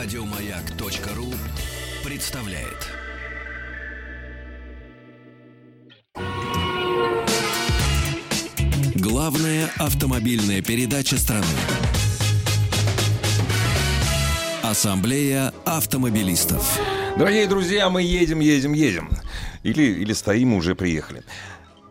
Радиомаяк.ру представляет. Главная автомобильная передача страны. Ассамблея автомобилистов. Дорогие друзья, мы едем, едем, едем. Или, или стоим, уже приехали.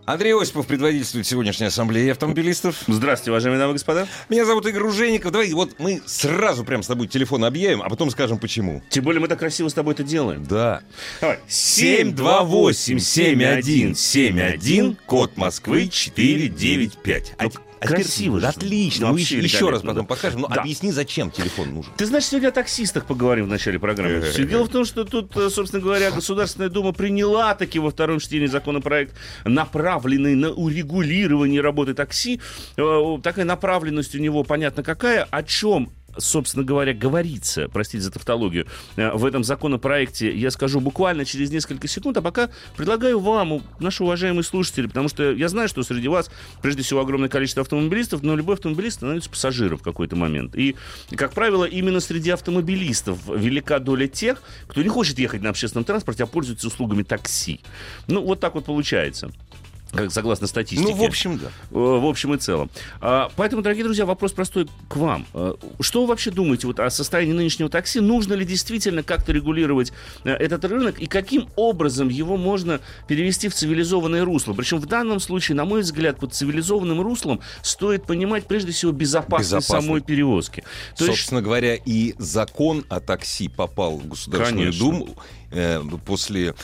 Андрей Осипов предводительствует сегодняшней ассамблеи автомобилистов. Здравствуйте, уважаемые дамы и господа. Меня зовут Игорь Ружеников. Давай вот мы сразу прям с тобой телефон объявим, а потом скажем почему. Тем более мы так красиво с тобой это делаем. Да. Давай. 728-7171, код Москвы 495. А, Ну, красиво же. Отлично. Мы Вообще еще, еще раз потом да. покажем. Но Да. объясни, зачем телефон нужен. Ты знаешь, сегодня о таксистах поговорим в начале программы. Все дело в том, что тут, э, собственно говоря, Государственная Дума приняла таки во втором чтении законопроект, направленный на урегулирование работы такси. Э, Такая направленность у него понятно какая. О чем собственно говоря, говорится, простите за тавтологию, э, в этом законопроекте, я скажу буквально через несколько секунд, а пока предлагаю вам, наши уважаемые слушатели, потому что я знаю, что среди вас, прежде всего, огромное количество автомобилистов, но любой автомобилист становится пассажиром в какой-то момент. И, как правило, именно среди автомобилистов велика доля тех, кто не хочет ехать на общественном транспорте, а пользуется услугами такси. Ну, вот так вот получается. Как согласно статистике. Ну, в общем, да. Э, в общем и целом. А, Поэтому, дорогие друзья, вопрос простой к вам. Э, Что вы вообще думаете вот о состоянии нынешнего такси? Нужно ли действительно как-то регулировать э, этот рынок? И каким образом его можно перевести в цивилизованное русло? Причем в данном случае, на мой взгляд, под цивилизованным руслом стоит понимать прежде всего безопасность Безопасность. самой перевозки. То есть Собственно говоря, и закон о такси попал в Государственную Конечно. Думу э, после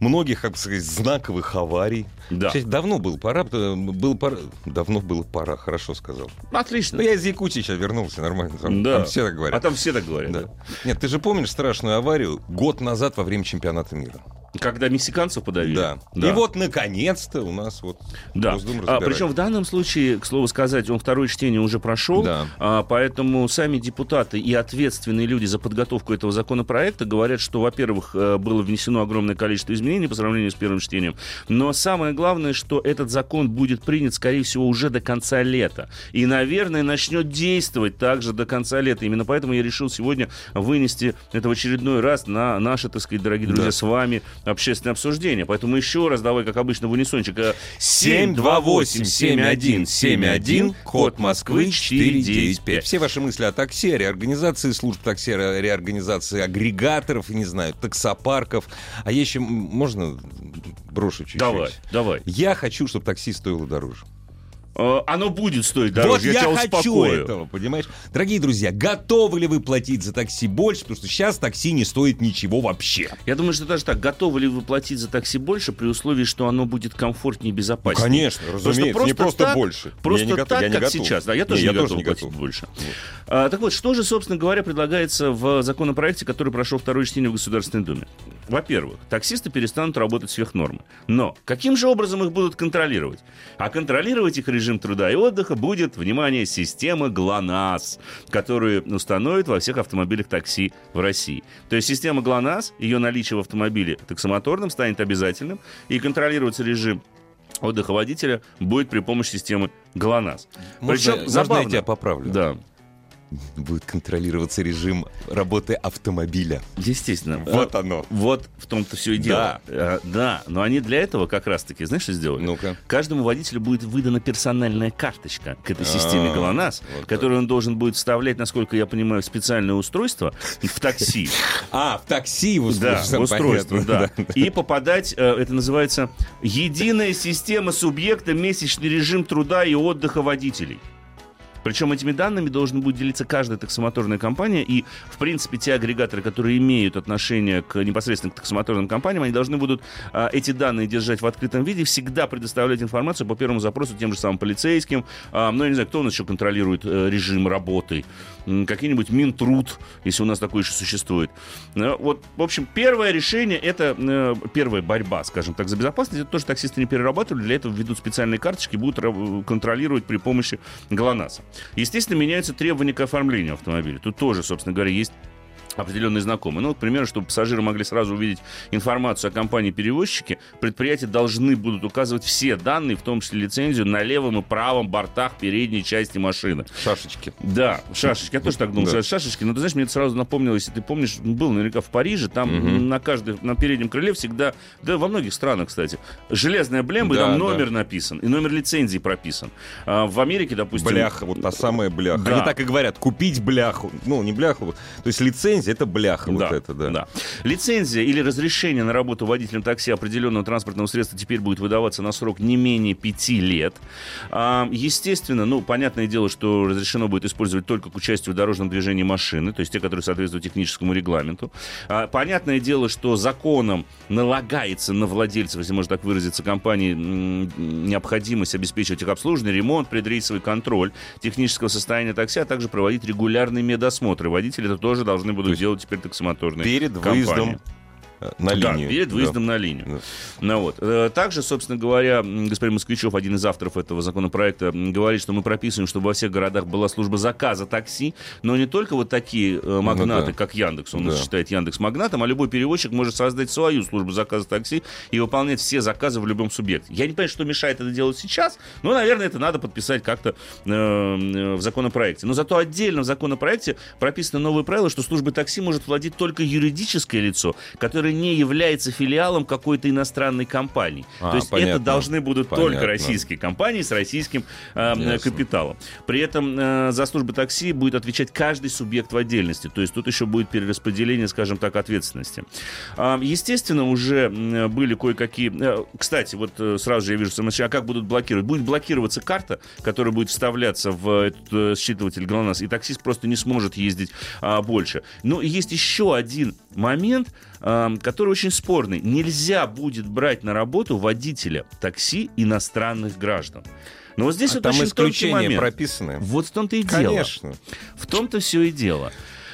многих, как бы сказать, знаковых аварий. Да. Кстати, давно был пора, был пора, давно было пора, хорошо сказал. Отлично. Ну, я из Якутии сейчас вернулся, нормально. Там, Да. там все так говорят. А там все так говорят. Да. Нет, ты же помнишь страшную аварию год назад во время чемпионата мира? Когда мексиканцев подавили. Да. И вот, наконец-то, у нас вот Да. А, причем в данном случае, к слову сказать, он второе чтение уже прошел, Да. а, поэтому сами депутаты и ответственные люди за подготовку этого законопроекта говорят, что, во-первых, э, было внесено огромное количество изменений по сравнению с первым чтением, но самое главное, что этот закон будет принят, скорее всего, уже до конца лета. И, наверное, начнет действовать также до конца лета. Именно поэтому я решил сегодня вынести это в очередной раз на наши, так сказать, дорогие друзья, Да. с вами общественное обсуждение. Поэтому еще раз давай, как обычно, в унисончик. э, 728-7171, код Москвы 495. Все ваши мысли о такси, о реорганизации служб такси, о реорганизации агрегаторов, не знаю, таксопарков. А еще можно брошу чуть-чуть? Давай, давай. Я хочу, чтобы такси стоило дороже. Э, Оно будет стоить дороже, вот я, я, тебя хочу успокою. этого, понимаешь? Дорогие друзья, готовы ли вы платить за такси больше? Потому что сейчас такси не стоит ничего вообще. Я думаю, что даже так, готовы ли вы платить за такси больше при условии, что оно будет комфортнее и безопаснее? Конечно, разумеется, не просто так- больше. Просто Я не готов- так, я не как готов. сейчас. Да, я Не, тоже я не тоже готов не платить готов. больше. А, так вот, что же, собственно говоря, предлагается в законопроекте, который прошел второе чтение в Государственной Думе? Во-первых, таксисты перестанут работать сверх нормы. Но каким же образом их будут контролировать? А контролировать их режим труда и отдыха будет, внимание, система ГЛОНАСС, которую установят во всех автомобилях такси в России. То есть система ГЛОНАСС, ее наличие в автомобиле таксомоторном станет обязательным, и контролироваться режим отдыха водителя будет при помощи системы ГЛОНАСС. Можно, Причем можно забавно. я тебя поправлю? Да, Будет контролироваться режим работы автомобиля. естественно. Вот Э, оно. Вот в том-то все и дело. Э, Да, но они для этого как раз-таки, знаешь, что сделали? Ну-ка. Каждому водителю будет выдана персональная карточка к этой системе А, ГЛОНАСС, вот которую он должен будет вставлять, насколько я понимаю, в специальное устройство в такси. А, в такси в Да, устройство. в устройство, да. И попадать, э, это называется единая система субъекта месячный режим труда и отдыха водителей. Причем этими данными должен будет делиться каждая таксомоторная компания, и, в принципе, те агрегаторы, которые имеют отношение к непосредственно к таксомоторным компаниям, они должны будут а, эти данные держать в открытом виде, всегда предоставлять информацию по первому запросу тем же самым полицейским. А, ну, я не знаю, кто у нас еще контролирует э, режим работы. Какие-нибудь Минтруд, если у нас такой еще существует. Э, Вот, в общем, первое решение, это э, первая борьба, скажем так, за безопасность. Это тоже таксисты не перерабатывали, для этого введут специальные карточки, будут ра- контролировать при помощи ГЛОНАССа. Естественно, меняются требования к оформлению автомобиля. Тут тоже, собственно говоря, есть определенные знакомые. Ну, к примеру, чтобы пассажиры могли сразу увидеть информацию о компании-перевозчике, предприятия должны будут указывать все данные, в том числе лицензию, на левом и правом бортах передней части машины. Шашечки. Да, шашечки. Я тоже так думал, Да. шашечки. Но ты знаешь, мне это сразу напомнило, если ты помнишь, был наверняка в Париже, там на каждой, на переднем крыле всегда, да во многих странах, кстати, железная блемба, и Да, там да. номер написан, и номер лицензии прописан. А в Америке, допустим... Бляха, вот та самая бляха. Да. Они так и говорят, купить бляху. Ну, не бляху. То есть лицензия это бляха. Вот это, да. Лицензия или разрешение на работу водителем такси определенного транспортного средства теперь будет выдаваться на срок не менее пяти лет. А, естественно, ну, понятное дело, что разрешено будет использовать только к участию в дорожном движении машины, то есть те, которые соответствуют техническому регламенту. А, понятное дело, что законом налагается на владельцев, если можно так выразиться, компании необходимость обеспечивать их обслуживание, ремонт, предрейсовый контроль технического состояния такси, а также проводить регулярные медосмотры. Водители это тоже должны будут делать теперь таксомоторные Перед компании. выездом э, на Да, линию. перед Да. выездом на линию. Да. Ну, вот. Э, Также, собственно говоря, господин Москвичев, один из авторов этого законопроекта, говорит, что мы прописываем, чтобы во всех городах была служба заказа такси, но не только вот такие э, магнаты, Ну да. как Яндекс, он Да. считает Яндекс магнатом, а любой перевозчик может создать свою службу заказа такси и выполнять все заказы в любом субъекте. Я не понимаю, что мешает это делать сейчас, но, наверное, это надо подписать как-то э, в законопроекте. Но зато отдельно в законопроекте прописано новое правило, что службой такси может владеть только юридическое лицо, которое не является филиалом какой-то иностранной компании. А, То есть понятно. это должны будут Понятно. только российские компании с российским э, Ясно. капиталом. При этом э, за службы такси будет отвечать каждый субъект в отдельности. То есть тут еще будет перераспределение, скажем так, ответственности. А, Естественно, уже были кое-какие... э, Кстати, вот э, сразу же я вижу, что а как будут блокировать? Будет блокироваться карта, которая будет вставляться в этот э, считыватель ГЛОНАСС, и таксист просто не сможет ездить а, больше. Но есть еще один момент, который очень спорный. Нельзя будет брать на работу водителя такси иностранных граждан. Но вот здесь А вот там очень исключения момент. прописаны. Вот в том-то и дело. Конечно. В том-то все и дело.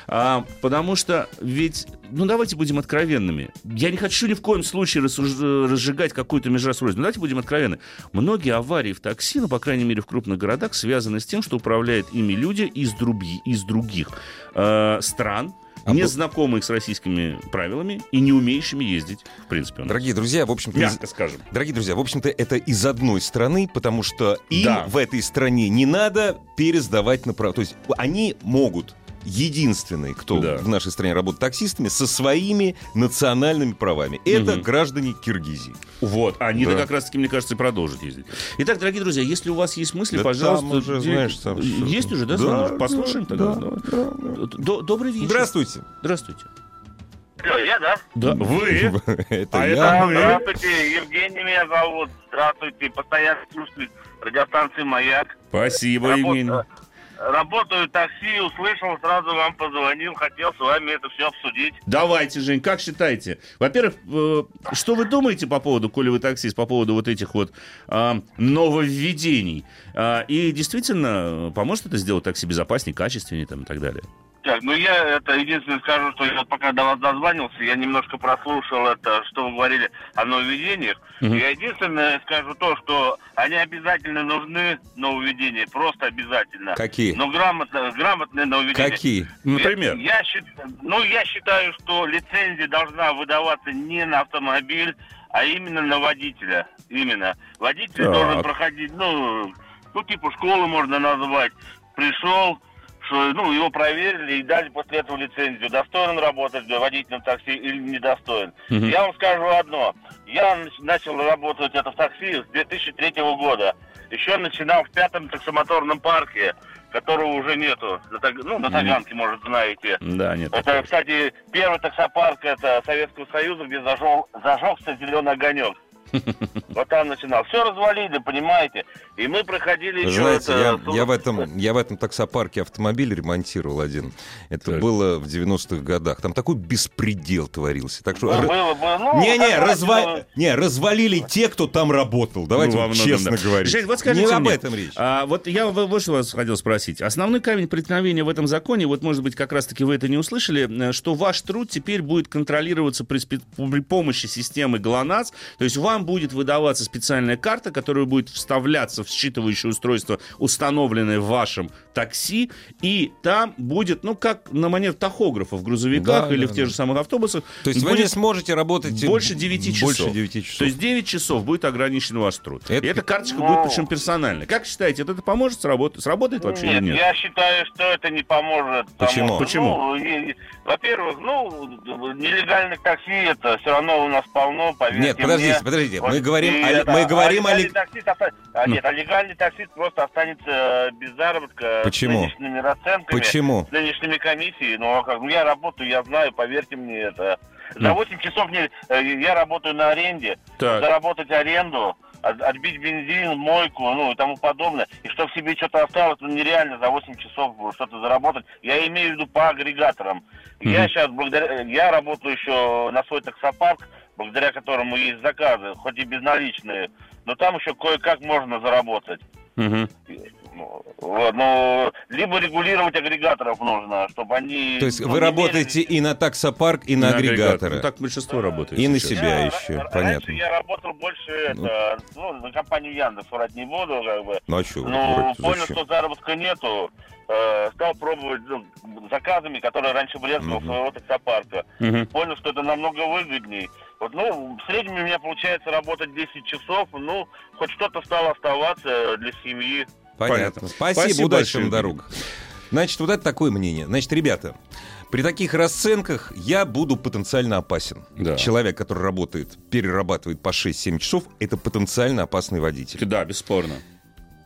А, потому что ведь, ну давайте будем откровенными. Я не хочу ни в коем случае рассуж- разжигать какую-то межрасрознь. Но давайте будем откровенны. Многие аварии в такси, ну, по крайней мере, в крупных городах, связаны с тем, что управляют ими люди из, други- из других э, стран, А не бу- знакомых с российскими правилами и не умеющими ездить, в принципе. Дорогие друзья, в общем-то, из- Мягко скажем. Дорогие друзья, в общем-то, это из одной страны, потому что им Да. в этой стране не надо пересдавать на право. То есть они могут единственные, кто Да. в нашей стране работает таксистами, со своими национальными правами. Это Мгм. граждане Киргизии. Вот, они-то Да. как раз-таки, мне кажется, и продолжат ездить. Итак, дорогие друзья, если у вас есть мысли, Да пожалуйста... там уже, знаешь, там всё. Есть уже, да, Да, звонок? Послушаем да, тогда. да, да, да. До- Добрый вечер. Здравствуйте. Здравствуйте. Я, да? Да, вы? Это А я. это? Здравствуйте, Евгений меня зовут. Здравствуйте, постоянный слушатель радиостанции «Маяк». Спасибо, Работ- Евгений. Э, Работаю такси, услышал, сразу вам позвонил, хотел с вами это все обсудить. Давайте, Жень, как считаете? Во-первых, э, что вы думаете по поводу, коли вы таксист, по поводу вот этих вот а, нововведений? А, и действительно, э, поможет это сделать такси безопаснее, качественнее там, и так далее? Так, ну я это единственное скажу, что я вот пока до вас дозванивался, я немножко прослушал это, что вы говорили о нововведениях. Мгм. Я единственное скажу то, что они обязательно нужны, нововведения, просто обязательно. Какие? Но грамотно, грамотные нововведения. Какие? Например? Я, я ну, я считаю, что лицензия должна выдаваться не на автомобиль, а именно на водителя. Именно. Водитель Так. должен проходить, ну, ну, типа школу можно назвать. Пришел, что, ну, его проверили и дали после этого лицензию. Достоин он работать водителем такси или недостоин. Мгм. Я вам скажу одно. Я нач- начал работать это в такси с 2003 года. Еще начинал в пятом таксомоторном парке, которого уже нету. Ну, на Таганке, может, знаете. Да, нет. Это, кстати, первый таксопарк это Советского Союза, где зажег, зажегся зеленый огонек. Вот там начинал. Все развалили, понимаете? И мы проходили Вы еще знаете, это... я, я в этом, я в этом таксопарке автомобиль ремонтировал один. Это Так. было в 90-х годах. Там такой беспредел творился. Так что... Было, р- было, было. Ну, Не-не, как разва- раз, не, развалили те, кто там работал. Давайте Ну, многом, честно да. говорить. Жень, вот скажите Не об мне, этом речь. А, вот я вот что вас хотел спросить. Основной камень преткновения в этом законе, вот, может быть, как раз-таки вы это не услышали, э, что ваш труд теперь будет контролироваться при, при помощи системы ГЛОНАСС, то есть вам вам будет выдаваться специальная карта, которая будет вставляться в считывающее устройство, установленное в вашем такси, и там будет, ну, как на манер тахографа в грузовиках Да, или да, в тех да. же самых автобусах. То есть вы не сможете работать больше 9 часов. Больше 9 часов. То есть 9 часов будет ограничен ваш труд. Это- И эта карточка Ну. будет причем персональная. Как считаете, это поможет сработать? Сработает вообще нет, или нет? я считаю, что это не поможет. Почему? что, Почему? ну, и, во-первых, ну, нелегальных такси это все равно у нас полно, поверьте Нет, подождите, мне. подождите. Вот, Мы говорим и о- это, мы говорим о легальный лег- таксист оста- а. Нет, а легальный таксист просто останется э, без заработка Почему? с нынешними расценками. Почему? С нынешними комиссиями. Ну, а как, ну, я работаю, я знаю, поверьте мне, это... За Ну. 8 часов мне, э, я работаю на аренде. Так. Заработать аренду, от- отбить бензин, мойку, ну и тому подобное. И чтобы себе что-то осталось, ну нереально за 8 часов что-то заработать. Я имею в виду по агрегаторам. Я Мгм. сейчас благодаря, я работаю еще на свой таксопарк, благодаря которому есть заказы, хоть и безналичные, но там еще кое-как можно заработать. Ну, вот, но либо регулировать агрегаторов нужно, чтобы они... То есть ну, вы работаете и на таксопарк, и на агрегаторы. Ну, так большинство работает. И на себя Я- еще, р- понятно. Раньше я работал больше это, ну, на компанию Яндекс, врать не буду, как бы. Ну а что? Ну, понял, что заработка нету, э, стал пробовать ну, заказами, которые раньше брезговал Мгм. своего таксопарка. Мгм. Понял, что это намного выгодней. Вот, ну, в среднем у меня получается работать 10 часов, ну, хоть что-то стало оставаться для семьи. Понятно. Понятно. Спасибо, Спасибо удачи на дорогах. Значит, вот это такое мнение. Значит, ребята, при таких расценках я буду потенциально опасен. Да. Человек, который работает, перерабатывает по 6-7 часов, это потенциально опасный водитель. Да, бесспорно.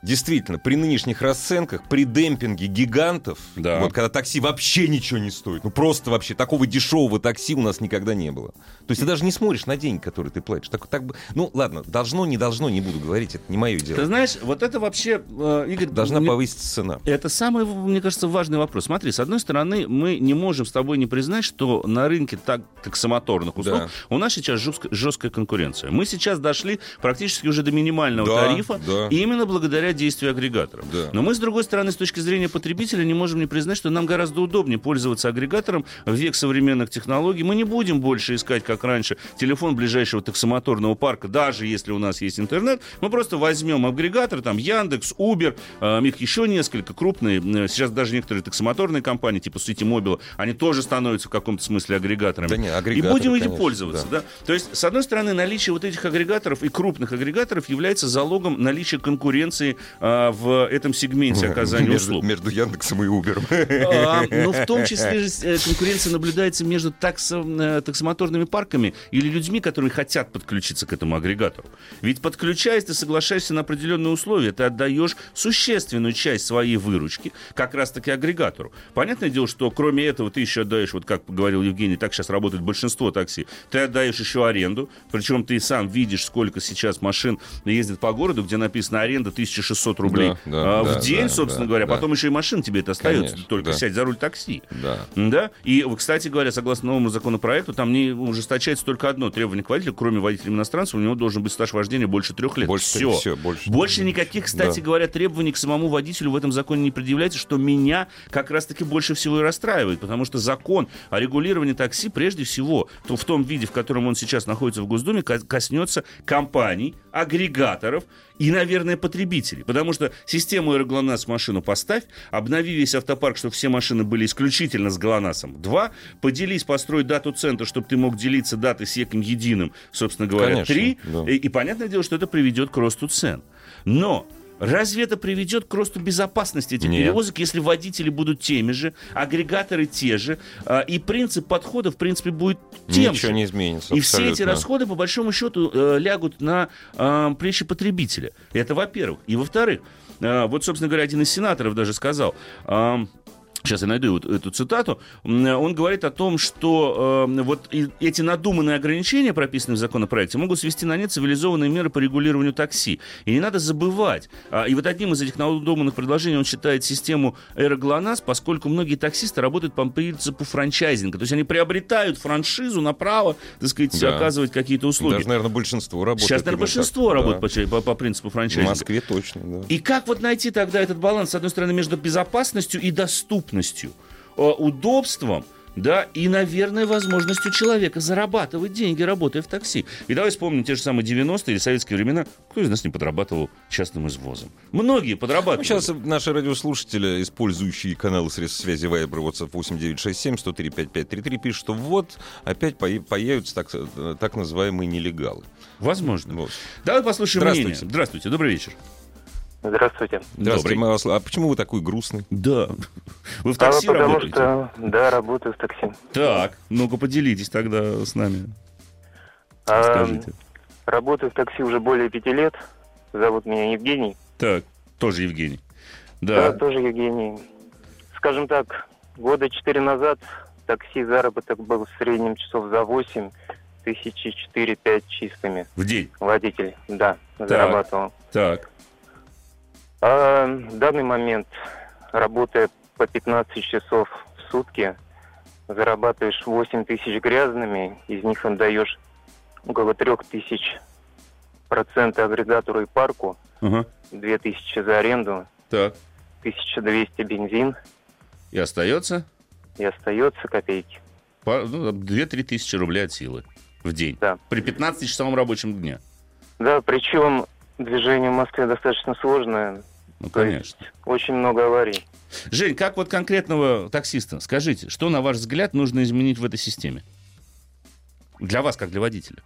Действительно, при нынешних расценках, при демпинге гигантов, Да. вот когда такси вообще ничего не стоит, ну просто вообще такого дешевого такси у нас никогда не было. То есть ты даже не смотришь на деньги, которые ты платишь. Так, так, ну ладно, должно, не должно, не буду говорить, это не мое дело. Ты знаешь, вот это вообще, э, Игорь... Должна мне- повыситься цена. Это самый, мне кажется, важный вопрос. Смотри, с одной стороны, мы не можем с тобой не признать, что на рынке так, таксомоторных услуг Да. у нас сейчас жестко- жесткая конкуренция. Мы сейчас дошли практически уже до минимального Да, тарифа, да. именно благодаря действию агрегаторов. Да. Но мы, с другой стороны, с точки зрения потребителя, не можем не признать, что нам гораздо удобнее пользоваться агрегатором в век современных технологий. Мы не будем больше искать, как раньше, телефон ближайшего таксомоторного парка, даже если у нас есть интернет. Мы просто возьмем агрегатор, там Яндекс, Uber, э, их еще несколько крупные. э, Сейчас даже некоторые таксомоторные компании, типа Ситимобила, они тоже становятся в каком-то смысле агрегаторами. Да не, и агрегаторы, будем этим конечно, пользоваться. Да. То есть, с одной стороны, наличие вот этих агрегаторов и крупных агрегаторов является залогом наличия конкуренции а, в этом сегменте оказания между, услуг. между Яндексом и Убером. А, но в том числе же э, конкуренция наблюдается между таксо- э, таксомоторными парками или людьми, которые хотят подключиться к этому агрегатору. Ведь подключаясь, ты соглашаешься на определенные условия, ты отдаешь существенную часть своей выручки как раз-таки агрегатору. Понятное дело, что кроме этого ты еще отдаешь, вот как говорил Евгений, так сейчас работает большинство такси, ты отдаешь еще аренду, причем ты сам видишь, сколько сейчас машин ездит по городу, где написано аренда 1600 рублей Да, да, а, в да, день, да, собственно да, говоря, да. потом еще и машин тебе это остается, Конечно, только да. сядь за руль такси. Да. Да? И, кстати говоря, согласно новому законопроекту, там не ужесточается только одно требование к водителю, кроме водителя иностранцев, у него должен быть стаж вождения больше трех лет. Больше, Все. всё, больше. Больше никаких, кстати Да. говоря, требований к самому водителю в этом законе не предъявляется, что меня как раз-таки больше всего и расстраивает, потому что закон о регулировании такси, прежде всего, то в том виде, в котором он сейчас находится в Госдуме, ко- коснется компаний, агрегаторов и, наверное, потребителей. Потому что систему «Аэроглонасс» машину поставь, обнови весь автопарк, чтобы все машины были исключительно с ГЛОНАССом. Два, поделись, построй дату центра, чтобы ты мог делиться датой с ЕКом единым, собственно говоря. Конечно, Три, да. и, и понятное дело, что это приведет к росту цен. Но Разве это приведет к росту безопасности этих Нет. перевозок, если водители будут теми же, агрегаторы те же, а, и принцип подхода, в принципе, будет тем Ничего же? не изменится. И все эти абсолютно. расходы, по большому счету, э, лягут на э, плечи потребителя. Это во-первых. И во-вторых, э, вот, собственно говоря, один из сенаторов даже сказал... Сейчас я найду эту цитату. Он говорит о том, что э, вот эти надуманные ограничения, прописанные в законопроекте, могут свести на нет цивилизованные меры по регулированию такси. И не надо забывать. а, и вот одним из этих надуманных предложений он считает систему «Эроглонасс», поскольку многие таксисты работают по принципу франчайзинга. То есть они приобретают франшизу на право, так сказать, Да. оказывать какие-то услуги. Даже, наверное, большинство работает. Сейчас, наверное, большинство так. работает Да. по, по- по принципу В франчайзинга. Москве точно, да. И как вот найти тогда этот баланс, с одной стороны, между безопасностью и доступностью, э, удобством, да, и, наверное, возможность у человека зарабатывать деньги, работая в такси. И давай вспомним те же самые 90-е или советские времена. Кто из нас не подрабатывал частным извозом? Многие подрабатывали. Ну, сейчас наши радиослушатели, использующие каналы средств связи Viber, WhatsApp 8967 103 5533, пишут, что вот опять по- появятся так, так называемые нелегалы. Возможно. Вот. Давай послушаем Здравствуйте. мнение. Здравствуйте, добрый вечер. Здравствуйте. Здравствуйте, Добрый. мы вас- А почему вы такой грустный? Да. Вы в А, такси потому работаете? что, да, работаю в такси. Так, ну-ка поделитесь тогда с нами. А, Скажите. работаю в такси уже более пяти лет. Зовут меня Евгений. Так, тоже Евгений. Да, Да. тоже Евгений. Скажем так, года четыре назад такси заработок был в среднем часов за восемь, тысячи четыре-пять чистыми. В день. Водитель, да, зарабатывал. Так. А в данный момент, работая по 15 часов в сутки, зарабатываешь 8 тысяч грязными, из них отдаешь около 3 тысяч процента агрегатору и парку, Ага. 2 тысячи за аренду, Так. 1200 бензин, И остается и остается копейки. по- ну, 2-3 тысячи рублей от силы в день. Да. При 15-часовом рабочем дне. Да, причем движение в Москве достаточно сложное, Ну, то конечно. очень много аварий. Жень, как вот конкретного таксиста, скажите, что, на ваш взгляд, нужно изменить в этой системе? Для вас, как для водителя.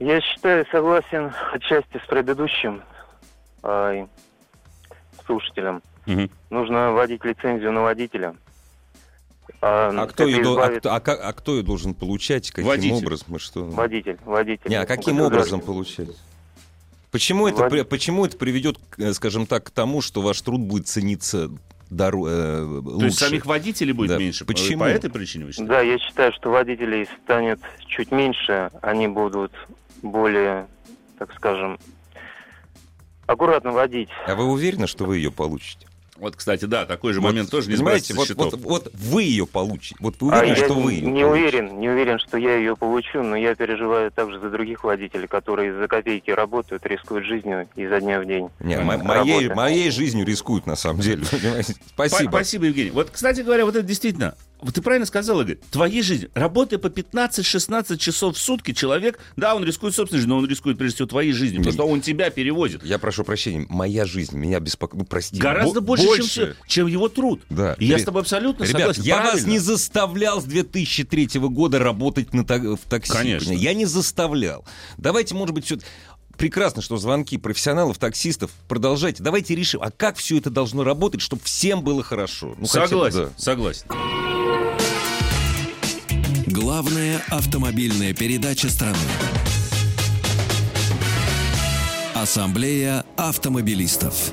Я считаю, согласен отчасти с предыдущим а, слушателем. Мгм. Нужно вводить лицензию на водителя. А, А кто, ее, а, избавит- а как- а кто ее должен получать? Каким Водитель. образом? Что? Водитель, водитель. Не, а каким образом получать? Почему это, почему это приведет, э, скажем так, к тому, что ваш труд будет цениться дару, э, лучше? То есть самих водителей будет Да. меньше? По- Почему? По этой причине вы считаете? Да, я считаю, что водителей станет чуть меньше, они будут более, так скажем, аккуратно водить. А вы уверены, что вы ее получите? Вот, кстати, да, такой же Вот, момент тоже не понимаете, сбрасывайте вот, счетов. вот, вот вы ее получите. Вот вы А уверены, я что вы не, ее не получите? уверен, не уверен, что я ее получу, но я переживаю также за других водителей, которые за копейки работают, рискуют жизнью изо дня в день. Не, моей, моей жизнью рискуют, на самом деле. Спасибо. Спасибо, Евгений. Вот, кстати говоря, вот это действительно, вот ты правильно сказал, Игорь, твоей жизни, работая по 15-16 часов в сутки, человек, да, он рискует собственной жизнью, но он рискует прежде всего твоей жизнью, потому что он тебя перевозит. Я прошу прощения, моя жизнь меня беспокоит. Ну, прости. Гораздо бо- больше, Чем, все- чем его труд. Да. И я Ре- с тобой абсолютно Ребят, согласен. я вас Правильно. не заставлял с 2003 года работать на в такси. Конечно. Я не заставлял. Давайте, может быть, все... Прекрасно, что звонки профессионалов, таксистов. Продолжайте. Давайте решим, а как все это должно работать, чтобы всем было хорошо. Ну, хотя бы, Согласен, да. согласен. Главная автомобильная передача страны. Ассамблея автомобилистов.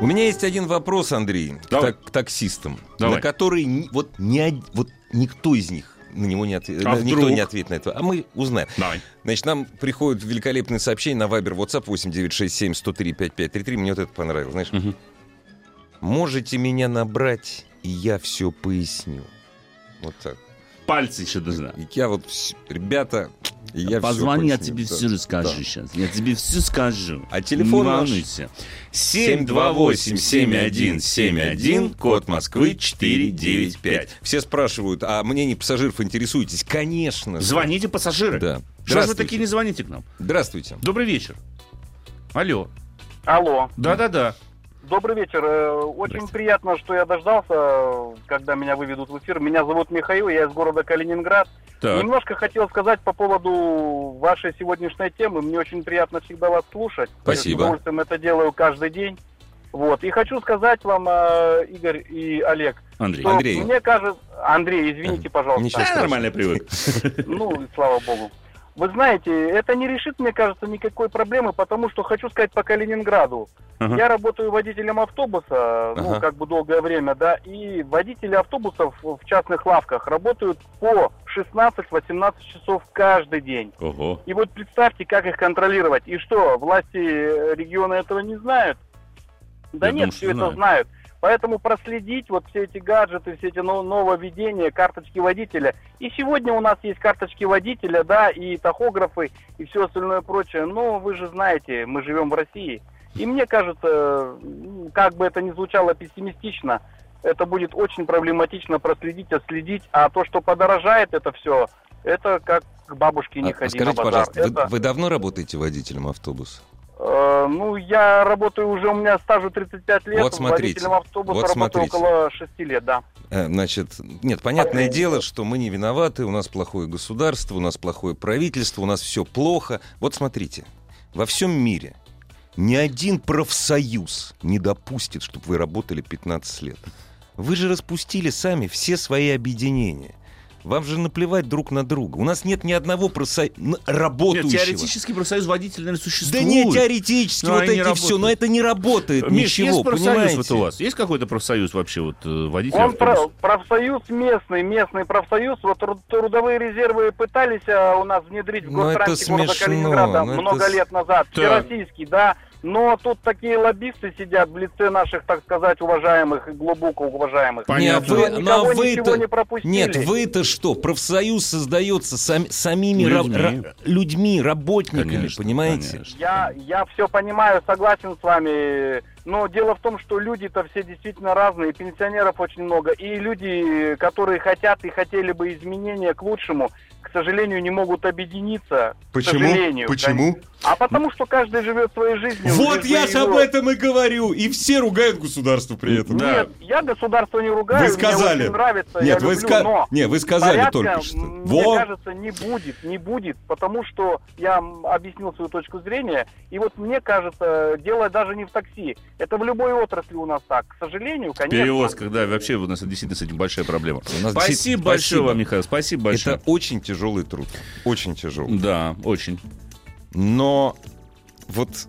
У меня есть один вопрос, Андрей, к, Давай. так- к таксистам, Давай. на который вот, ни од- вот никто из них на него не ответит. А никто вдруг? не ответит на это. А мы узнаем. Давай. Значит, нам приходят великолепные сообщения на Viber, WhatsApp 8967 103 5533. Мне вот это понравилось. Знаешь, Мгм. можете меня набрать, и я все поясню. Вот так. Пальцы еще должна. И я вот, ребята, я Позвони, я тебе все расскажу да. сейчас. Я тебе все скажу. А телефон Не волнуйся. 728-7171, код Москвы 495. Все спрашивают, а мнение пассажиров интересуетесь? Конечно. же. Звоните, пассажиры. Да. Что же вы такие не звоните к нам? Здравствуйте. Добрый вечер. Алло. Алло, Да-да-да. Добрый вечер. Э, Очень приятно, что я дождался, э, когда меня выведут в эфир. Меня зовут Михаил, я из города Калининград. Так. Немножко хотел сказать по поводу вашей сегодняшней темы. Мне очень приятно всегда вас слушать. Спасибо. С удовольствием это делаю каждый день. Вот. И хочу сказать вам, э, Игорь и Олег, Андрей. что Андрей. мне кажется... Андрей, извините, пожалуйста. Ничего страшного. нормально привык. Ну, слава богу. Вы знаете, это не решит, мне кажется, никакой проблемы, потому что хочу сказать по Калининграду. Ага. Я работаю водителем автобуса, ну, Ага. как бы долгое время, да, и водители автобусов в частных лавках работают по 16-18 часов каждый день. Ого. И вот представьте, как их контролировать. И что, власти региона этого не знают? Да Я нет, думаю, все это знают. знают. Поэтому проследить вот все эти гаджеты, все эти но- нововведения, карточки водителя. И сегодня у нас есть карточки водителя, да, и тахографы, и все остальное прочее. Но вы же знаете, мы живем в России. И мне кажется, как бы это ни звучало пессимистично, это будет очень проблематично проследить, отследить. А то, что подорожает это все, это как к бабушке не А- ходи на скажите, базар. пожалуйста, Это, вы, вы давно работаете водителем автобуса? Э, ну, я работаю уже, у меня стажу 35 лет, Вот смотрите, водителем автобуса вот работаю смотрите. около 6 лет, да. Э, Значит, нет, понятное дело, что мы не виноваты, у нас плохое государство, у нас плохое правительство, у нас все плохо. Вот смотрите, во всем мире ни один профсоюз не допустит, чтобы вы работали 15 лет. Вы же распустили сами все свои объединения. Вам же наплевать друг на друга. У нас нет ни одного профсоюза Нет, работающего. теоретически профсоюз водителей, наверное, Да существует. не теоретически, Но вот эти не все, но это не работает Миш, ничего, есть профсоюз понимаете? вот у вас? Есть какой-то профсоюз вообще вот э, водителей Он про- профсоюз местный, местный профсоюз. Вот труд- трудовые резервы пытались а, у нас внедрить в Ну, это гостранте города смешно, Калининграда ну, это много с- лет назад. Так. Всероссийский, да. Но тут такие лоббисты сидят в лице наших, так сказать, уважаемых и глубоко уважаемых. Понятно. Не, Никого вы, ну, а ничего вы-то- не пропустили. Нет, вы-то что? Профсоюз создается сам- самими Людьми. ра- людьми, работниками, Конечно, понимаете? конечно. Я, я все понимаю, согласен с вами. Но дело в том, что люди-то все действительно разные, пенсионеров очень много. И люди, которые хотят и хотели бы изменения к лучшему, к сожалению, не могут объединиться. К сожалению. А потому что каждый живет своей жизнью. Вот я ж его. об этом и говорю. И все ругают государство при этом. Да. Нет, я государство не ругаю, Вы сказали. мне очень нравится, я Нет, вы, люблю, ска- но не, вы сказали порядка, только что. Мне кажется, не будет, не будет, потому что я объяснил свою точку зрения, и вот мне кажется, дело даже не в такси, это в любой отрасли у нас так, к сожалению, конечно. Перевозка, да, вообще у нас действительно с этим большая проблема. У нас Спасибо большое вам, Михаил, спасибо большое. Это очень тяжелый труд. Очень тяжелый. Да, очень. Но вот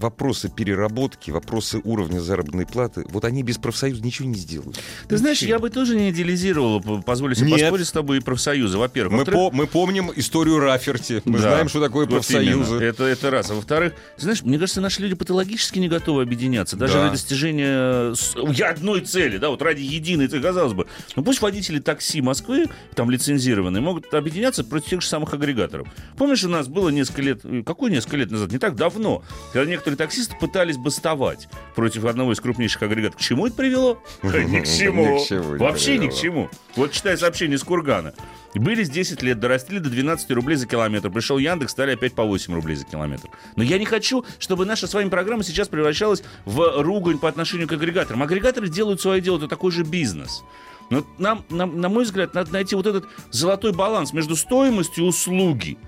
вопросы переработки, вопросы уровня заработной платы, вот они без профсоюза ничего не сделают. Ты знаешь, я бы тоже не идеализировал, позволю себе Нет. поспорить с тобой и профсоюзы. Во-первых. Мы, по- мы помним историю Раферти, мы Да. знаем, что такое Вот профсоюзы. именно. Это, это раз. А во-вторых, ты знаешь, мне кажется, наши люди патологически не готовы объединяться. Даже Да. ради достижения с- одной цели, да, вот ради единой цели, казалось бы. Ну пусть водители такси Москвы, там лицензированные, могут объединяться против тех же самых агрегаторов. Помнишь, у нас было несколько лет, э, какое несколько лет назад, не так давно, когда некоторые таксисты пытались бастовать против одного из крупнейших агрегаторов. К чему это привело? Ни к чему. Вообще ни к чему. Вот читай сообщение из Кургана. Были с 10 лет, дорастили до 12 рублей за километр. Пришел Яндекс, стали опять по 8 рублей за километр. Но я не хочу, чтобы наша с вами программа сейчас превращалась в ругань по отношению к агрегаторам. Агрегаторы делают свое дело, это такой же бизнес. Но нам, нам, на мой взгляд, надо найти вот этот золотой баланс между стоимостью услуги,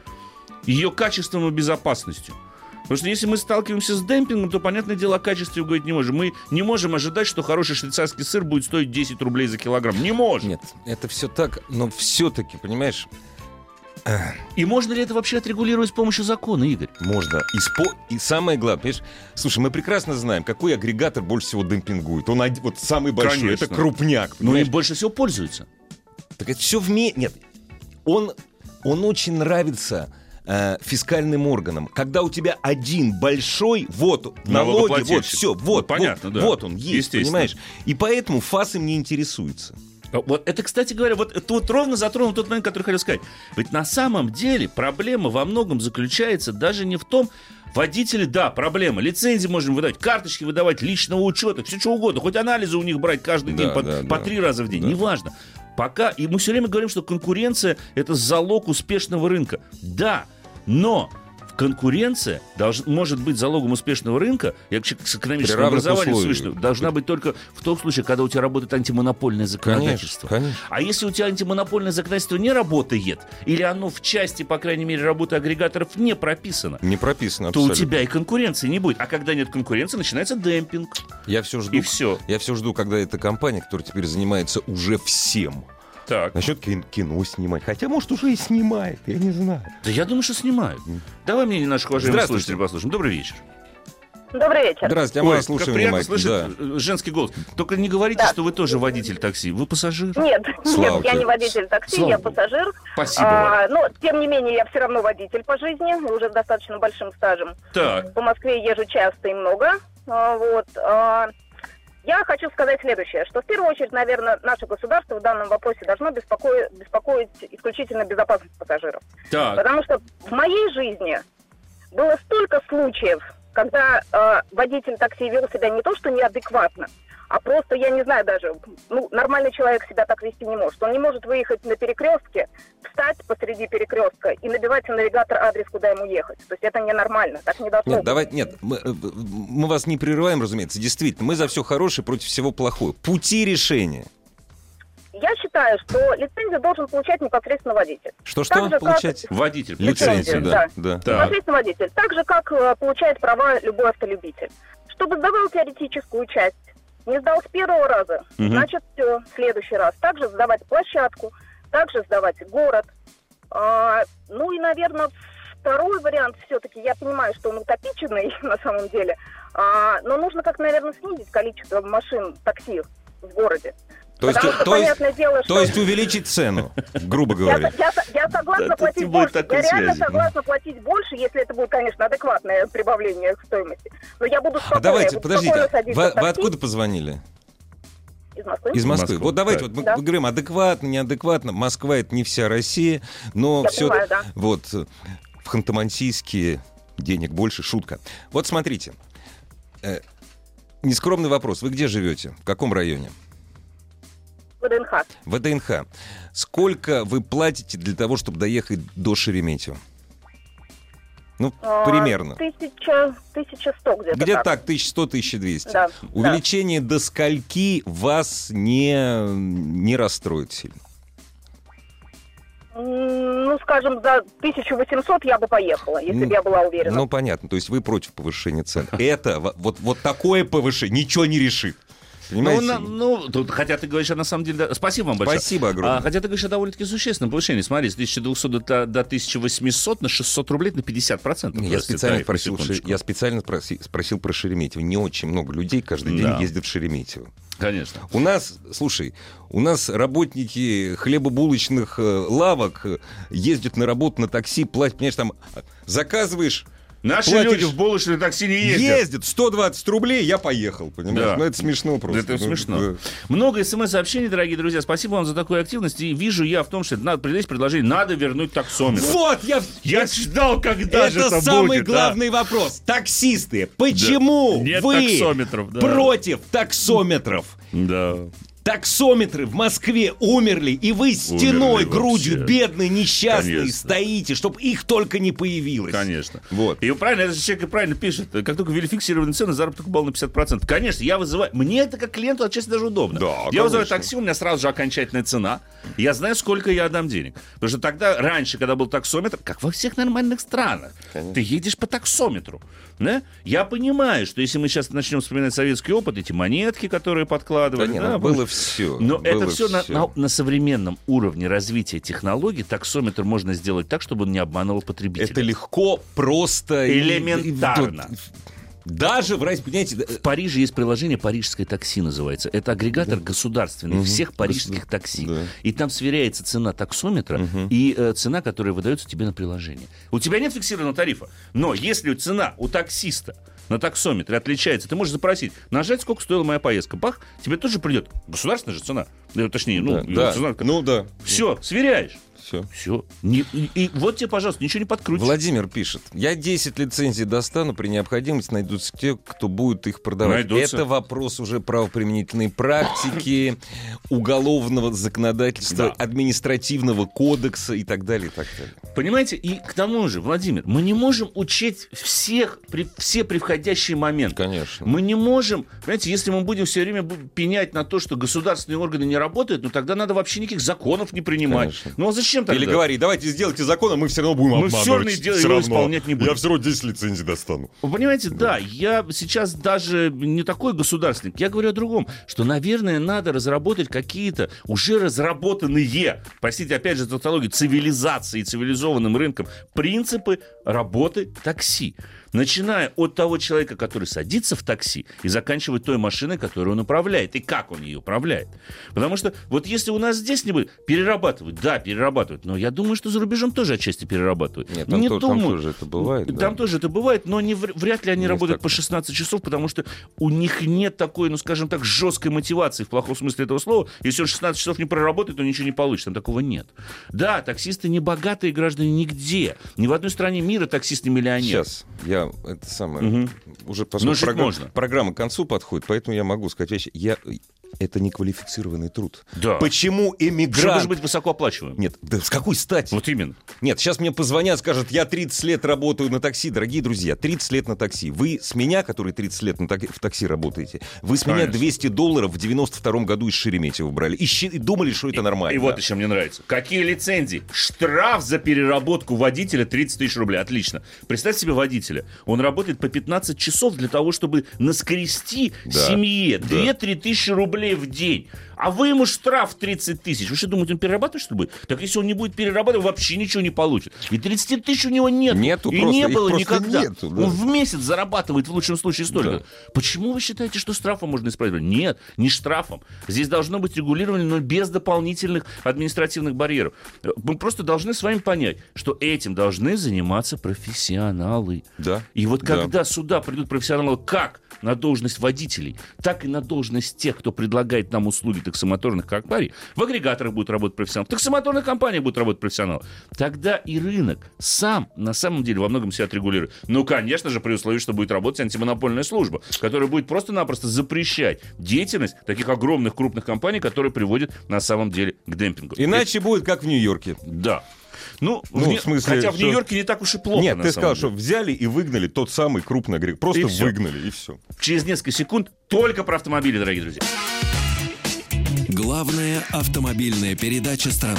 ее качеством и безопасностью. Потому что если мы сталкиваемся с демпингом, то, понятное дело, о качестве говорить не можем. Мы не можем ожидать, что хороший швейцарский сыр будет стоить 10 рублей за килограмм. Не можем. Нет, это все так, но все-таки, понимаешь, И можно ли это вообще отрегулировать с помощью закона, Игорь? можно. И, спо- и самое главное, понимаешь, слушай, мы прекрасно знаем, какой агрегатор больше всего демпингует. Он один- вот самый большой, Конечно. это крупняк. Понимаешь? им больше всего пользуются. Так это все вместе. Нет, он, он очень нравится э, фискальным органам. Когда у тебя один большой, вот налоги, вот все, Ну, вот, понятно, вот, да. вот он есть, понимаешь? И поэтому ФАС им не интересуется. А Вот это, кстати говоря, вот это вот ровно затронул тот момент, который хотел сказать. Ведь на самом деле проблема во многом заключается даже не в том, Водители, да, проблема. Лицензии можем выдать, карточки выдавать, личного учета, все что угодно. Хоть анализы у них брать каждый Да, день по, да, по да. три раза в день. Да. Неважно. Пока, и мы все время говорим, что конкуренция – это залог успешного рынка. Да, но конкуренция долж- может быть залогом успешного рынка, я с экономическим образованием слышно, должна быть только в том случае, когда у тебя работает антимонопольное законодательство. конечно. А если у тебя антимонопольное законодательство не работает, или оно в части, по крайней мере, работы агрегаторов не прописано, Не прописано то у абсолютно. тебя и конкуренции не будет. А когда нет конкуренции, начинается демпинг. Я все жду. И все. Я все жду, когда эта компания, которая теперь занимается уже всем, Так. начнет кин- кино снимать. Хотя, может, уже и снимает, я не знаю. Да я думаю, что снимают. Давай мне наших уважаемых Здравствуйте. слушателей послушаем. Добрый вечер. Добрый вечер. Здравствуйте, а мы Ой, слушаем как приятно внимательно. слышать Да. э, женский голос. Только не говорите, Да. что вы тоже водитель такси. Вы пассажир. Нет, Слава нет, я тебе. не водитель такси, Слава я пассажир. Спасибо. А, но, тем не менее, я все равно водитель по жизни, уже с достаточно большим стажем. Так. По Москве езжу часто и много. А, вот. а, я хочу сказать следующее, что в первую очередь, наверное, наше государство в данном вопросе должно беспокоить, беспокоить исключительно безопасность пассажиров. Так. Потому что в моей жизни было столько случаев, когда э, водитель такси вел себя не то что неадекватно, а просто, я не знаю даже, ну, нормальный человек себя так вести не может. Он не может выехать на перекрестке, встать посреди перекрестка и набивать в навигатор адрес, куда ему ехать. То есть это ненормально, так не должно Нет, быть. давай, нет, мы, э, мы вас не прерываем, разумеется. Действительно, мы за все хорошее против всего плохого. Пути решения. Я считаю, что лицензию должен получать непосредственно водитель. Что-что Так же, как- получать? Водитель. Лицензию, да. да. да. Так. Непосредственно водитель. Так же, как э, получает права любой автолюбитель. Чтобы сдавал теоретическую часть, не сдал с первого раза, Мгм. значит, все, в следующий раз. Также сдавать площадку, также сдавать город. А, ну и, наверное, второй вариант все-таки, я понимаю, что он утопиченный на самом деле, а, но нужно как, наверное, снизить количество машин такси в городе. То есть, что, то есть, дело, что... то есть увеличить цену, грубо Я, говоря. я, я согласна Да, платить больше. Я реально связи. согласна платить больше, если это будет, конечно, адекватное прибавление к стоимости. Но я буду А спокойно. давайте, я буду подождите, спокойно садиться вы, вы откуда позвонили? Из Москвы. Из Москвы. Москвы, Вот давайте, так. вот мы Да. говорим адекватно, неадекватно. Москва это не вся Россия, но Я все. понимаю, да. Вот э, в Ханты-Мансийске денег больше, шутка. Вот смотрите. э, Нескромный вопрос. Вы где живете? В каком районе? ВДНХ. ВДНХ. Сколько вы платите для того, чтобы доехать до Шереметьево? Ну, А, примерно. Тысяча, тысяча сто где-то Где-то так. так, 1100-1200. Да, Увеличение до скольки вас не, не расстроит сильно? да. Ну, скажем, за 1800 я бы поехала, если Ну, бы я была уверена. Ну, понятно. То есть вы против повышения цен. Это, во- вот, вот такое повышение ничего не решит. Ну, Понимаете? на- ну, тут, хотя ты говоришь, а на самом деле... да, Спасибо вам большое. Спасибо огромное. А, хотя ты говоришь о довольно-таки существенном повышении. Смотри, с 1200 до, до 1800 на 600 рублей на 50%. я растет специально, тариф, спросил, я специально спроси- спросил про Шереметьево. Не очень много людей каждый день Да. ездят в Шереметьево. Конечно. У нас, слушай, у нас работники хлебобулочных э, лавок э, ездят на работу на такси, платят, понимаешь, там э, заказываешь, Наши Платишь- люди в булочные такси не ездят. ездят, 120 рублей, я поехал, понимаешь? Да. Ну, это смешно просто. Это Ну, смешно. да. Много смс-сообщений, дорогие друзья. Спасибо вам за такую активность. И вижу я в том, что надо предъявить предложение, надо вернуть таксометр. Вот, я... Я ждал, когда же это это самый будет, да. главный вопрос. Таксисты, почему Нет вы таксометров, да. против таксометров? Да. Таксометры в Москве умерли, и вы стеной, Умерли грудью, вообще. бедный, несчастный, Конечно. стоите, чтобы их только не появилось. Конечно. Вот. И правильно, этот человек и правильно пишет. Как только ввели фиксированные цены, заработок упал на 50%. Конечно, я вызываю... Мне это как клиенту отчасти даже удобно. Да, я вызываю конечно. такси, у меня сразу же окончательная цена. Я знаю, сколько я отдам денег. Потому что тогда, раньше, когда был таксометр, как во всех нормальных странах, ты едешь по таксометру. Да? Я понимаю, что если мы сейчас начнем вспоминать советский опыт, эти монетки, которые Да подкладывали... не, да, ну, было все. но это все на, на- на современном уровне развития технологий. Таксометр можно сделать так, чтобы он не обманывал потребителя. Это легко, просто... и- Элементарно. и- Даже в России, понимаете, э, В Париже есть приложение «Парижское такси» называется. Это агрегатор государственный всех парижских такси. Да. И там сверяется цена таксометра и э, цена, которая выдается тебе на приложение. У тебя нет фиксированного тарифа, но если цена у таксиста на таксометре отличается, ты можешь запросить, нажать, сколько стоила моя поездка. Бах, тебе тоже придет. Государственная же цена. Э, Точнее, ну, да, цена- да, ну да, Все, сверяешь. Все. Все. и, и вот тебе, пожалуйста, ничего не подкрутишь. Владимир пишет, я 10 лицензий достану, при необходимости найдутся те, кто будет их продавать. Найдутся. Это вопрос уже правоприменительной практики, уголовного законодательства, Да. административного кодекса и так далее, и так далее. Понимаете, и к тому же, Владимир, мы не можем учесть всех, при, все превходящие моменты. Конечно. Мы не можем, понимаете, если мы будем все время пенять на то, что государственные органы не работают, ну тогда надо вообще никаких законов не принимать. Конечно. Ну а зачем тогда? Или говори, давайте сделайте закон, а мы все равно будем Мы всё равно дел- его исполнять не будем. Я все равно 10 лицензий достану. Вы понимаете, да, я сейчас даже не такой государственник. Я говорю о другом, что, наверное, надо разработать какие-то уже разработанные, простите, опять же, тавтологию, цивилизации, цивилизованным рынком, принципы работы такси. Начиная от того человека, который садится в такси, и заканчивая той машиной, которую он управляет, и как он ее управляет. Потому что вот если у нас здесь не будет, перерабатывают, да, перерабатывают, но я думаю, что за рубежом тоже отчасти перерабатывают. Нет, там, не то- там думаю. тоже это бывает. да. Там тоже это бывает, но не, вр- вряд ли они Есть работают такое. по 16 часов, потому что у них нет такой, ну, скажем так, жесткой мотивации в плохом смысле этого слова. Если он 16 часов не проработает, то ничего не получит. Там такого нет. Да, таксисты не богатые граждане нигде. Ни в одной стране мира таксист не миллионер. Сейчас я это самое Мгм. уже поскольку программа, можно. программа к концу подходит, поэтому я могу сказать вещи. Я это не квалифицированный труд. Да. Почему эмигрант? же быть высокооплачиваемым. Нет, да с какой стати? Вот именно. Нет, сейчас мне позвонят, скажут, я 30 лет работаю на такси. Дорогие друзья, 30 лет на такси. Вы с меня, который 30 лет на так- в такси работаете, вы с меня Конечно. 200 долларов в 92 году из Шереметьево брали. И, щи- и думали, что это нормально. И вот еще мне нравится. Какие лицензии? Штраф за переработку водителя 30 тысяч рублей. Отлично. Представь себе водителя. Он работает по 15 часов для того, чтобы наскрести Да. семье Да. 2-3 тысячи рублей в день. А вы ему штраф 30 тысяч. Вы что думаете, он перерабатывать что будет? Так если он не будет перерабатывать, вообще ничего не получит. И 30 тысяч у него нет. Нету И просто, не было никогда. нету, да. Он в месяц зарабатывает в лучшем случае столько. Да. Почему вы считаете, что штрафом можно исправить? Нет, не штрафом. Здесь должно быть регулирование, но без дополнительных административных барьеров. Мы просто должны с вами понять, что этим должны заниматься профессионалы. Да. И вот Да. когда сюда придут профессионалы как на должность водителей, так и на должность тех, кто предлагает нам услуги таксомоторных компаний, в агрегаторах будут работать профессионалы, в таксомоторных компаниях будут работать профессионалы, тогда и рынок сам на самом деле во многом себя отрегулирует. Ну, конечно же, при условии, что будет работать антимонопольная служба, которая будет просто-напросто запрещать деятельность таких огромных крупных компаний, которые приводят на самом деле к демпингу. Иначе будет как в Нью-Йорке. Да. Ну, Ну, в Не- в смысле, хотя в что- Нью-Йорке не так уж и плохо. Нет, ты сказал, деле. что взяли и выгнали тот самый крупный агрегат. Просто И выгнали, и все. Через несколько секунд только про автомобили, дорогие друзья. Главная автомобильная передача страны.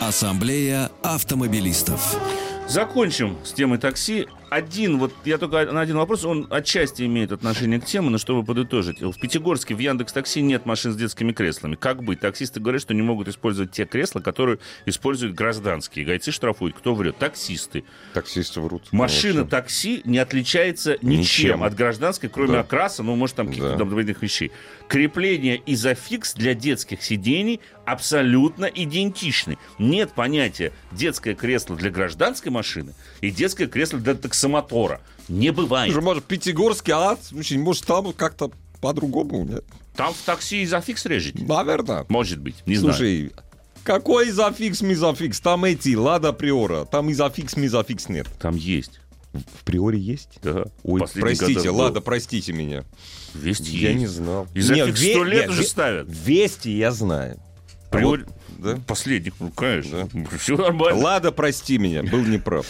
Ассамблея автомобилистов. Закончим с темой такси. Один, вот я только на один вопрос, он отчасти имеет отношение к теме, но чтобы подытожить. В Пятигорске в Яндекс Такси нет машин с детскими креслами. Как быть? Таксисты говорят, что не могут использовать те кресла, которые используют гражданские. Гайцы штрафуют. Кто врет? Таксисты. Таксисты врут. Машина Ну, такси не отличается ничем, Ничем. от гражданской, кроме Да. окраса, ну, может, там каких-то Да. дополнительных вещей. Крепление изофикс для детских сидений абсолютно идентичны. Нет понятия детское кресло для гражданской машины и детское кресло для таксомотора. Не бывает. Слушай, может, Пятигорский, а? Слушай, может, там как-то по-другому? нет? Там в такси изофикс режете? Наверное. Может быть, не знаю. Слушай, какой изофикс, мизофикс? Там эти, Лада Приора. Там изофикс, мизофикс нет. Там есть. В Приоре есть? Да. Ой, Последний простите, годах был. Лада, простите меня. Весть Я есть. не знал. Изофикс сто ве- лет нет, уже ве- ставят. Вести я знаю. А Приори- вот, да? Последних, ну, конечно. Все нормально. Лада, прости меня, был неправ.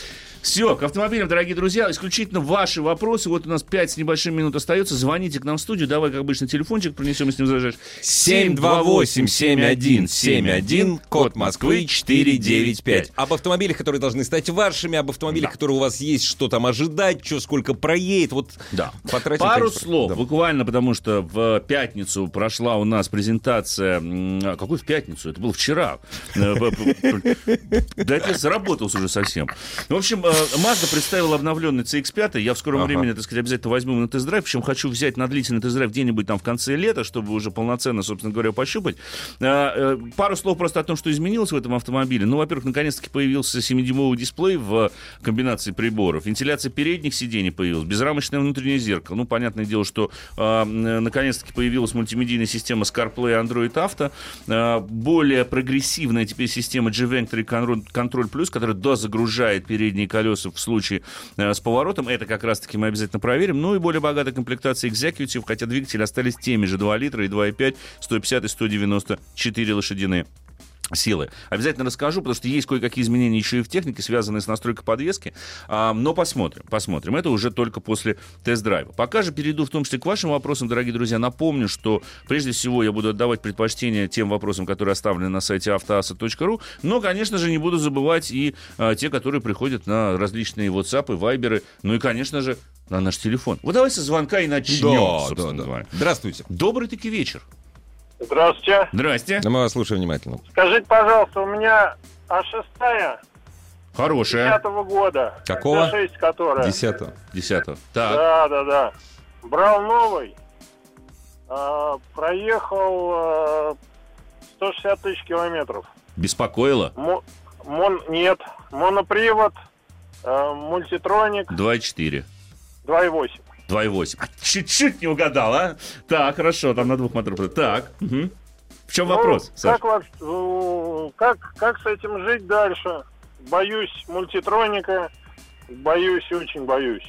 Все, к автомобилям, дорогие друзья, исключительно ваши вопросы. Вот у нас 5 с небольшим минут остается. Звоните к нам в студию. Давай, как обычно, телефончик принесем, если не возражаешь. 728-7171, код Москвы 495. Об автомобилях, которые должны стать вашими, об автомобилях, Да. которые у вас есть, что там ожидать, что сколько проедет. Вот Да. потратим, Пару конечно, слов, да. буквально, потому что в пятницу прошла у нас презентация... а Какой в пятницу? Это было вчера. Э, Да я заработался уже совсем. Ну, В общем, э, Mazda представила обновленный CX-5. Я в скором Ага. времени, так сказать, обязательно возьму на тест-драйв. Причем хочу взять на длительный тест-драйв где-нибудь там в конце лета, чтобы уже полноценно, собственно говоря, пощупать. Э, э, Пару слов просто о том, что изменилось в этом автомобиле. Ну, во-первых, наконец-таки появился 7-дюймовый дисплей в комбинации приборов. Вентиляция передних сидений появилась. Безрамочное внутреннее зеркало. Ну, понятное дело, что э, наконец-таки появилась мультимедийная система с CarPlay Android Auto. Э, более прогрессивная теперь система G-Vector и Control Plus, которая дозагружает передние колеса в случае э, с поворотом. Это как раз-таки мы обязательно проверим. Ну и более богатая комплектация Executive, хотя двигатели остались теми же 2 литра и 2,5, 150 и 194 лошадиные силы. Обязательно расскажу, потому что есть кое-какие изменения еще и в технике, связанные с настройкой подвески. А, но посмотрим, посмотрим. Это уже только после тест-драйва. Пока же перейду в том числе к вашим вопросам, дорогие друзья. Напомню, что прежде всего я буду отдавать предпочтение тем вопросам, которые оставлены на сайте автоаса.ру. Но, конечно же, не буду забывать и а, те, которые приходят на различные WhatsApp, Viber, ну и, конечно же, на наш телефон. Вот давай со звонка и начнем, Да, да, да. говоря. Здравствуйте. Добрый-таки вечер. Здравствуйте. Здрасте. Да мы вас слушаем внимательно. Скажите, пожалуйста, у меня А6 Хорошая. 10 года. Какого? Т6, которая. Десятого. Десятого. Так. Да, да, да. Брал новый. а, проехал а, 160 тысяч километров. Беспокоило? Мо- мон, нет. Монопривод, а, мультитроник 2,4. 2.8. 2,8. А, чуть-чуть не угадал, а? Так, хорошо, там на двух моторах. Так. мгм. В чем Ну, вопрос, Саш? как, ну, как, как с этим жить дальше? боюсь мультитроника, боюсь, очень боюсь.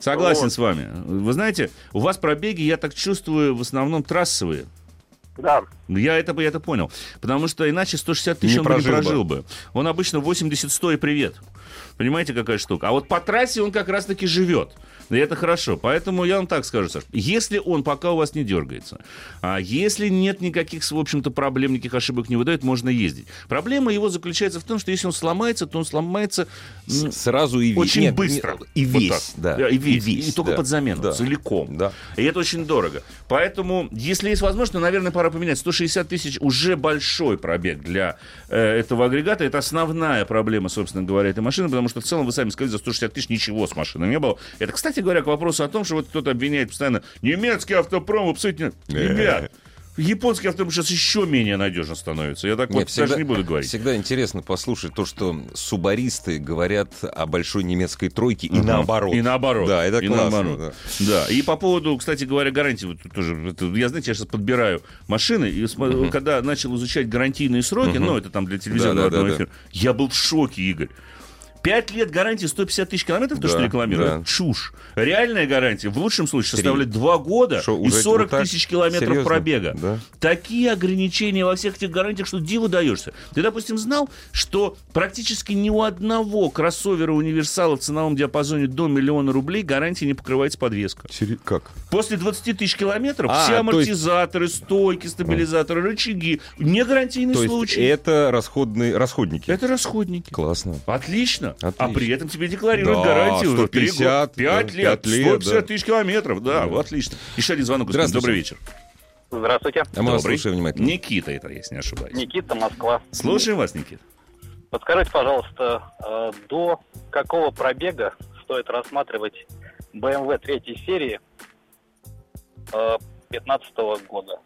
Согласен Вот. с вами. Вы знаете, у вас пробеги, я так чувствую, в основном трассовые. Да, Я это, я это понял. Потому что иначе 160 тысяч Не он бы не прожил бы. прожил бы. Он обычно 80-100 и привет. Понимаете, какая штука? А вот по трассе он как раз-таки живет. И это хорошо. Поэтому я вам так скажу, Саш. Если он пока у вас не дергается, а если нет никаких, в общем-то, проблем, никаких ошибок не выдает, можно ездить. Проблема его заключается в том, что если он сломается, то он сломается Сразу и весь. очень Нет, быстро. не- И Вот весь, так. да. И весь. И, только да. под замену. Да. Целиком. Да. И это очень дорого. Поэтому, если есть возможность, то, наверное, пора поменять. 160 тысяч уже большой пробег для э, этого агрегата. Это основная проблема, собственно говоря, этой машины, потому что в целом, вы сами сказали, за 160 тысяч ничего с машиной не было. Это, кстати говоря, к вопросу о том, что вот кто-то обвиняет постоянно немецкий автопром, посмотрите, ребят, японский автопром сейчас еще менее надежно становится. Я так Не, вот даже не буду говорить. Всегда интересно послушать то, что субаристы говорят о большой немецкой тройке и Мгм. наоборот. И наоборот. Да, это И классно. наоборот. да. Да, и по поводу, кстати говоря, гарантии, вот тоже, это, я, знаете, я сейчас подбираю машины, и смо- когда начал изучать гарантийные сроки, ну, это там для телевизионного Да, да, да, эфира, я был в шоке, Игорь. Пять лет гарантии 150 тысяч километров, то, Да, что рекламируют, да. чушь. Реальная гарантия в лучшем случае составляет два года Что, и уже 40 вот тысяч километров Серьезно? пробега. Да. Такие ограничения во всех этих гарантиях, что диву даешься. Ты, допустим, знал, что практически ни у одного кроссовера-универсала в ценовом диапазоне до миллиона рублей гарантия не покрывается подвеска. Сери- Как? После 20 тысяч километров А, все то есть- амортизаторы, стойки, стабилизаторы, рычаги, не гарантийный То случай. это расходные расходники. Это расходники. Классно. Отлично. А Отлично. при этом тебе декларируют Да, гарантию. 150, 5 да, лет, пять лет, 150 да. тысяч километров. Да, отлично. Еще один звонок. Здравствуйте. Добрый вечер. Здравствуйте. А мы вас Добрый. слушаем внимательно. Никита это, если не ошибаюсь. Никита, Москва. Слушаем вас, Никита. Подскажите, пожалуйста, э, до какого пробега стоит рассматривать BMW третьей серии 2015 года?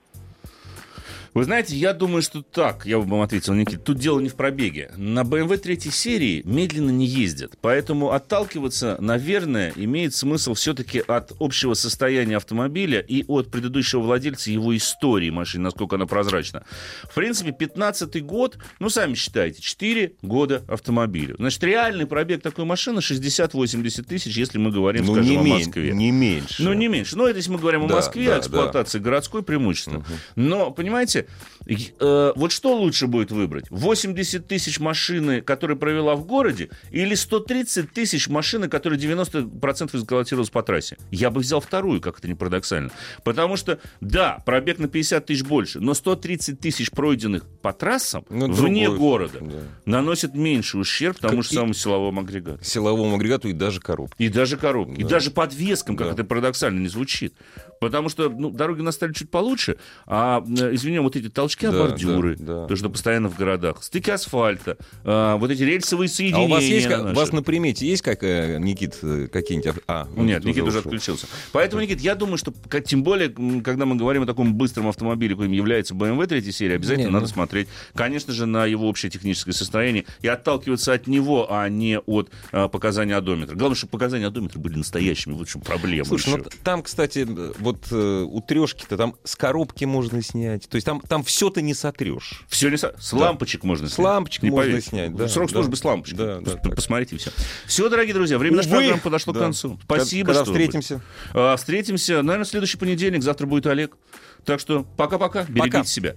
Вы знаете, я думаю, что так, я бы вам ответил, Никита, тут дело не в пробеге. На BMW третьей серии медленно не ездят, поэтому отталкиваться, наверное, имеет смысл все-таки от общего состояния автомобиля и от предыдущего владельца его истории машины, насколько она прозрачна. В принципе, 15 год, ну, сами считайте, 4 года автомобилю. Значит, реальный пробег такой машины 60-80 тысяч, если мы говорим, Ну, скажем, не, о Москве. не меньше. Ну, не меньше. Ну, это если мы говорим о Да, Москве, да, о эксплуатации городской преимущественно. Но, понимаете, э, вот что лучше будет выбрать? 80 тысяч машины, которые провела в городе, или 130 тысяч машины, которые 90% эксплуатировалась по трассе? Я бы взял вторую, как это не парадоксально. Потому что, да, пробег на 50 тысяч больше, но 130 тысяч пройденных по трассам Ну, вне другой, города да. наносит меньше ущерб тому Как же и- самому силовому агрегату. Силовому агрегату и даже коробке. И даже коробки, и Да. даже подвескам, как Да. это парадоксально не звучит. Потому что ну, дороги у нас стали чуть получше, а, извини, вот эти толчки Да, бордюры, да, да. то, что постоянно в городах, стыки асфальта, а, вот эти рельсовые А соединения. у вас есть, наши. у вас на примете есть как, э, Никит, э, какие-нибудь... А, Нет, Никита уже ушел. отключился. Поэтому, Никит, я думаю, что как- тем более, когда мы говорим о таком быстром автомобиле, каким является BMW третьей серии, обязательно Не, надо ну- смотреть, конечно же, на его общее техническое состояние и отталкиваться от него, а не от а, показаний одометра. Главное, чтобы показания одометра были настоящими, в чем проблема. Слушай, еще. ну там, кстати, вот э, у трешки-то там с коробки можно снять. То есть там, там все-то не сотрешь. Все не со- С Да. лампочек можно снять. С лампочек Не можно поверите. снять, да, Срок да. службы с лампочкой. Да, да, так. Посмотрите все. Все, дорогие друзья, время нашей программы подошло да. к концу. Спасибо, Когда что встретимся. А, Встретимся, наверное, в следующий понедельник. Завтра будет Олег. Так что пока-пока. Берегите Пока. себя.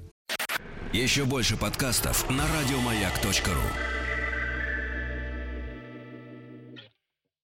Еще больше подкастов на радиомаяк.ру.